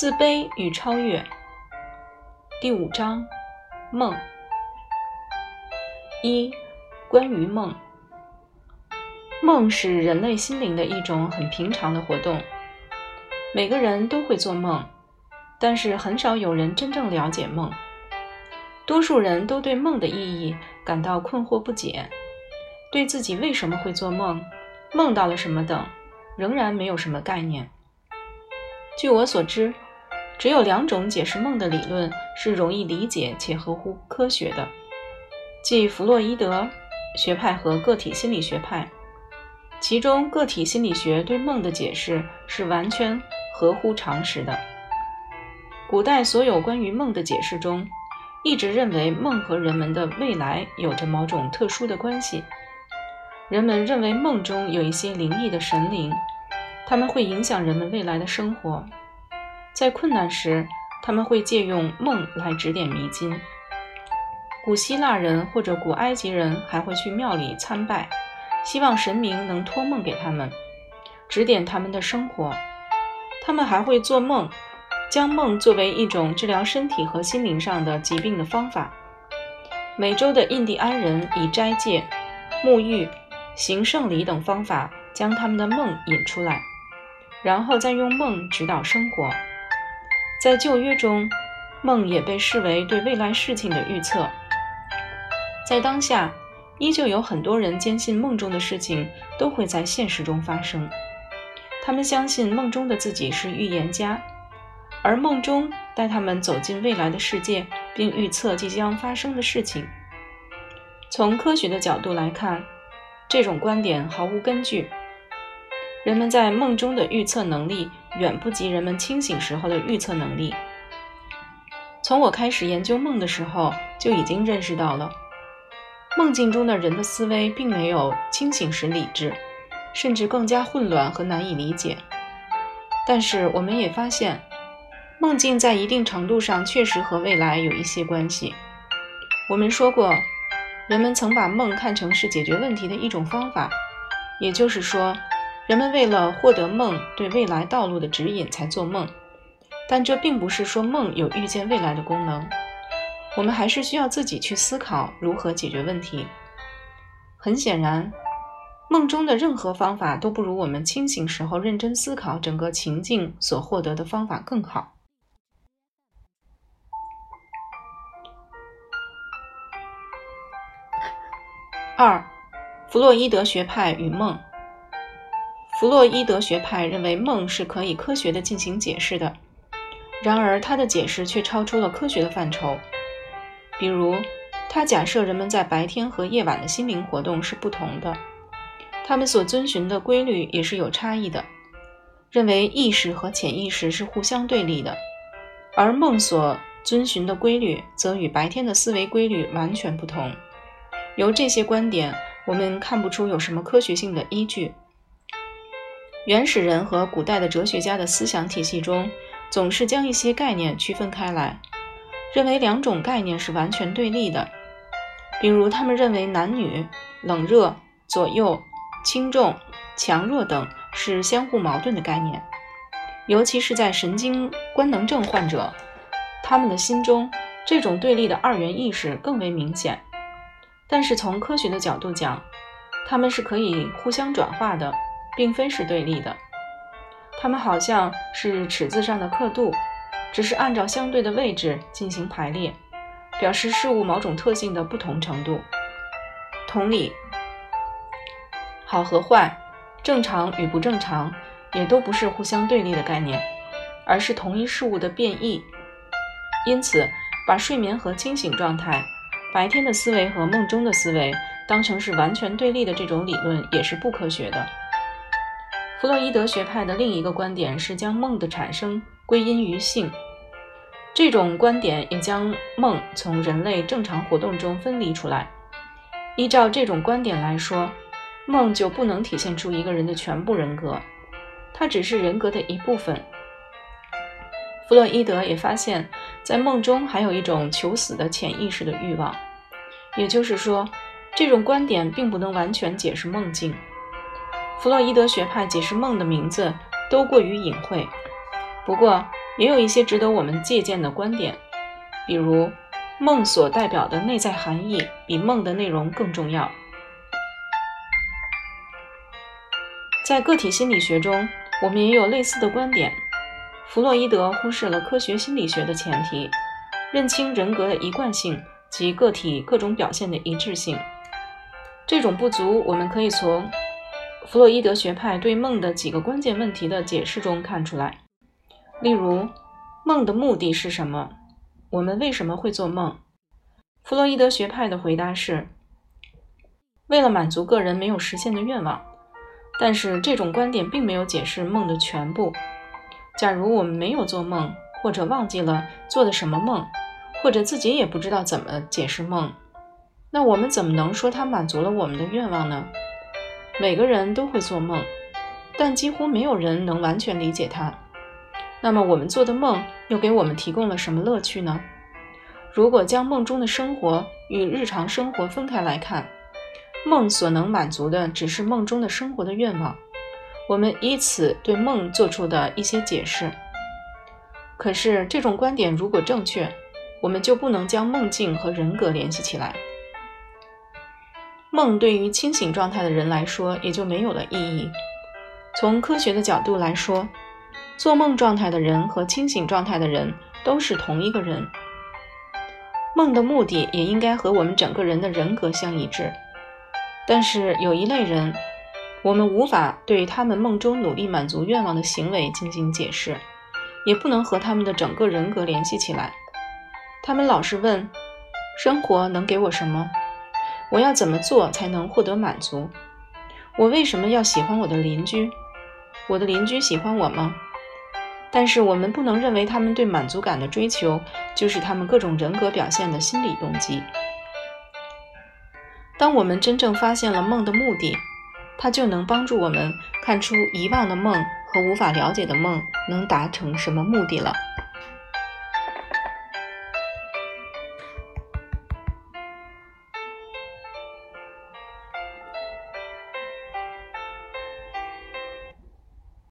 自卑与超越。第五章，梦。一、关于梦。梦是人类心灵的一种很平常的活动，每个人都会做梦，但是很少有人真正了解梦。多数人都对梦的意义感到困惑不解，对自己为什么会做梦、梦到了什么等，仍然没有什么概念。据我所知，只有两种解释梦的理论是容易理解且合乎科学的，即弗洛伊德学派和个体心理学派。其中，个体心理学对梦的解释是完全合乎常识的。古代所有关于梦的解释中，一直认为梦和人们的未来有着某种特殊的关系。人们认为梦中有一些灵异的神灵。他们会影响人们未来的生活，在困难时，他们会借用梦来指点迷津。古希腊人或者古埃及人还会去庙里参拜，希望神明能托梦给他们，指点他们的生活。他们还会做梦，将梦作为一种治疗身体和心灵上的疾病的方法。美洲的印第安人以斋戒、沐浴、行圣礼等方法，将他们的梦引出来。然后再用梦指导生活。在旧约中，梦也被视为对未来事情的预测。在当下，依旧有很多人坚信梦中的事情都会在现实中发生。他们相信梦中的自己是预言家，而梦中带他们走进未来的世界，并预测即将发生的事情。从科学的角度来看，这种观点毫无根据。人们在梦中的预测能力远不及人们清醒时候的预测能力。从我开始研究梦的时候，就已经认识到了，梦境中的人的思维并没有清醒时理智，甚至更加混乱和难以理解。但是我们也发现，梦境在一定程度上确实和未来有一些关系。我们说过，人们曾把梦看成是解决问题的一种方法，也就是说。人们为了获得梦对未来道路的指引才做梦，但这并不是说梦有预见未来的功能。我们还是需要自己去思考如何解决问题。很显然，梦中的任何方法都不如我们清醒时候认真思考整个情境所获得的方法更好。二，弗洛伊德学派与梦。弗洛伊德学派认为梦是可以科学的进行解释的，然而他的解释却超出了科学的范畴。比如，他假设人们在白天和夜晚的心灵活动是不同的，他们所遵循的规律也是有差异的。认为意识和潜意识是互相对立的，而梦所遵循的规律则与白天的思维规律完全不同。由这些观点，我们看不出有什么科学性的依据。原始人和古代的哲学家的思想体系中，总是将一些概念区分开来，认为两种概念是完全对立的。比如，他们认为男女、冷热、左右、轻重、强弱等是相互矛盾的概念，尤其是在神经官能症患者，他们的心中这种对立的二元意识更为明显。但是，从科学的角度讲，他们是可以互相转化的。并非是对立的，它们好像是尺子上的刻度，只是按照相对的位置进行排列，表示事物某种特性的不同程度。同理，好和坏、正常与不正常，也都不是互相对立的概念，而是同一事物的变异。因此，把睡眠和清醒状态、白天的思维和梦中的思维当成是完全对立的这种理论，也是不科学的。弗洛伊德学派的另一个观点是将梦的产生归因于性，这种观点也将梦从人类正常活动中分离出来。依照这种观点来说，梦就不能体现出一个人的全部人格，它只是人格的一部分。弗洛伊德也发现，在梦中还有一种求死的潜意识的欲望，也就是说，这种观点并不能完全解释梦境。弗洛伊德学派解释梦的名字都过于隐晦，不过也有一些值得我们借鉴的观点，比如梦所代表的内在含义比梦的内容更重要。在个体心理学中，我们也有类似的观点。弗洛伊德忽视了科学心理学的前提，认清人格的一贯性及个体各种表现的一致性。这种不足，我们可以从弗洛伊德学派对梦的几个关键问题的解释中看出来。例如，梦的目的是什么？我们为什么会做梦？弗洛伊德学派的回答是：为了满足个人没有实现的愿望。但是这种观点并没有解释梦的全部。假如我们没有做梦，或者忘记了做的什么梦，或者自己也不知道怎么解释梦，那我们怎么能说它满足了我们的愿望呢？每个人都会做梦，但几乎没有人能完全理解它。那么我们做的梦又给我们提供了什么乐趣呢？如果将梦中的生活与日常生活分开来看，梦所能满足的只是梦中的生活的愿望，我们以此对梦做出的一些解释。可是这种观点如果正确，我们就不能将梦境和人格联系起来。梦对于清醒状态的人来说也就没有了意义。从科学的角度来说，做梦状态的人和清醒状态的人都是同一个人。梦的目的也应该和我们整个人的人格相一致。但是有一类人，我们无法对他们梦中努力满足愿望的行为进行解释，也不能和他们的整个人格联系起来。他们老是问：生活能给我什么？我要怎么做才能获得满足？我为什么要喜欢我的邻居？我的邻居喜欢我吗？但是我们不能认为他们对满足感的追求就是他们各种人格表现的心理动机。当我们真正发现了梦的目的，它就能帮助我们看出遗忘的梦和无法了解的梦能达成什么目的了。